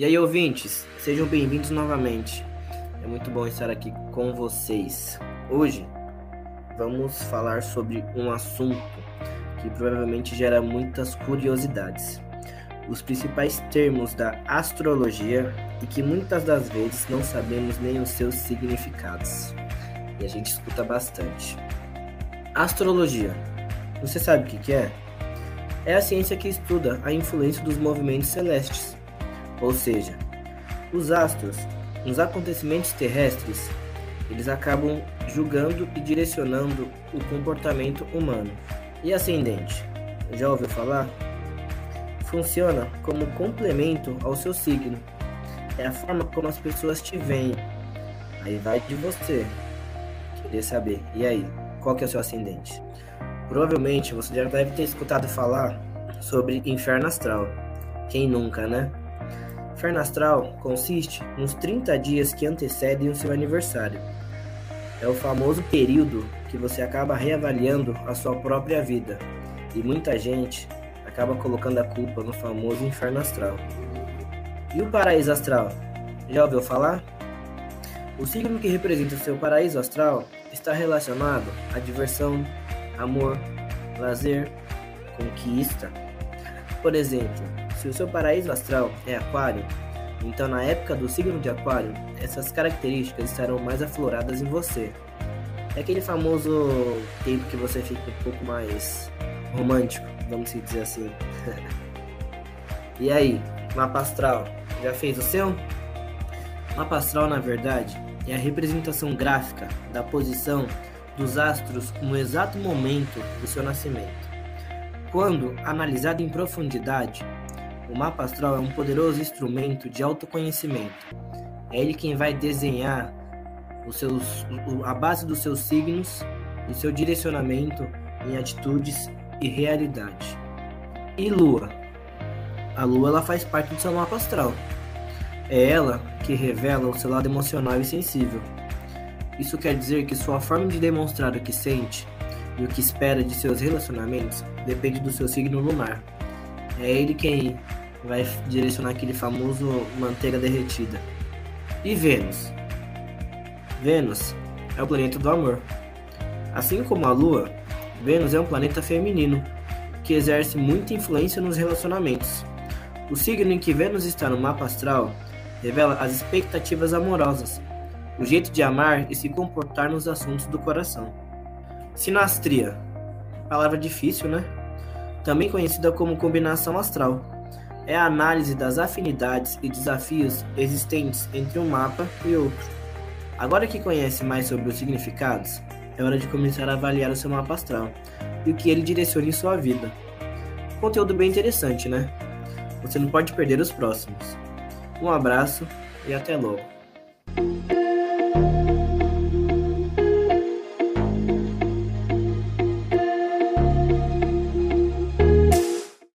E aí, ouvintes, sejam bem-vindos novamente. É muito bom estar aqui com vocês. Hoje vamos falar sobre um assunto que provavelmente gera muitas curiosidades. Os principais termos da astrologia e que muitas das vezes não sabemos nem os seus significados. E a gente escuta bastante. Astrologia. Você sabe o que é? É a ciência que estuda a influência dos movimentos celestes, ou seja, os astros, nos acontecimentos terrestres, eles acabam julgando e direcionando o comportamento humano. E ascendente? Já ouviu falar? Funciona como complemento ao seu signo. É a forma como as pessoas te veem. Aí vai de você. Queria saber. E aí, qual que é o seu ascendente? Provavelmente você já deve ter escutado falar sobre inferno astral. Quem nunca, né? Inferno astral consiste nos 30 dias que antecedem o seu aniversário. É o famoso período que você acaba reavaliando a sua própria vida. E muita gente acaba colocando a culpa no famoso inferno astral. E o paraíso astral? Já ouviu falar? O signo que representa o seu paraíso astral está relacionado à diversão, amor, lazer, conquista. Por exemplo, se o seu paraíso astral é Aquário, então na época do signo de Aquário, essas características estarão mais afloradas em você. É aquele famoso tempo que você fica um pouco mais romântico, vamos dizer assim. e aí, mapa astral, já fez o seu? Mapa astral, na verdade, é a representação gráfica da posição dos astros no exato momento do seu nascimento. Quando analisado em profundidade, o mapa astral é um poderoso instrumento de autoconhecimento. É ele quem vai desenhar os seus, a base dos seus signos e seu direcionamento em atitudes e realidade. E Lua? A Lua ela faz parte do seu mapa astral. É ela que revela o seu lado emocional e sensível. Isso quer dizer que sua forma de demonstrar o que sente e o que espera de seus relacionamentos depende do seu signo lunar. É ele quem vai direcionar aquele famoso manteiga derretida. E Vênus? Vênus é o planeta do amor. Assim como a Lua, Vênus é um planeta feminino que exerce muita influência nos relacionamentos. O signo em que Vênus está no mapa astral revela as expectativas amorosas, o jeito de amar e se comportar nos assuntos do coração. Sinastria, palavra difícil, né? Também conhecida como combinação astral, é a análise das afinidades e desafios existentes entre um mapa e outro. Agora que conhece mais sobre os significados, é hora de começar a avaliar o seu mapa astral e o que ele direciona em sua vida. Conteúdo bem interessante, né? Você não pode perder os próximos. Um abraço e até logo.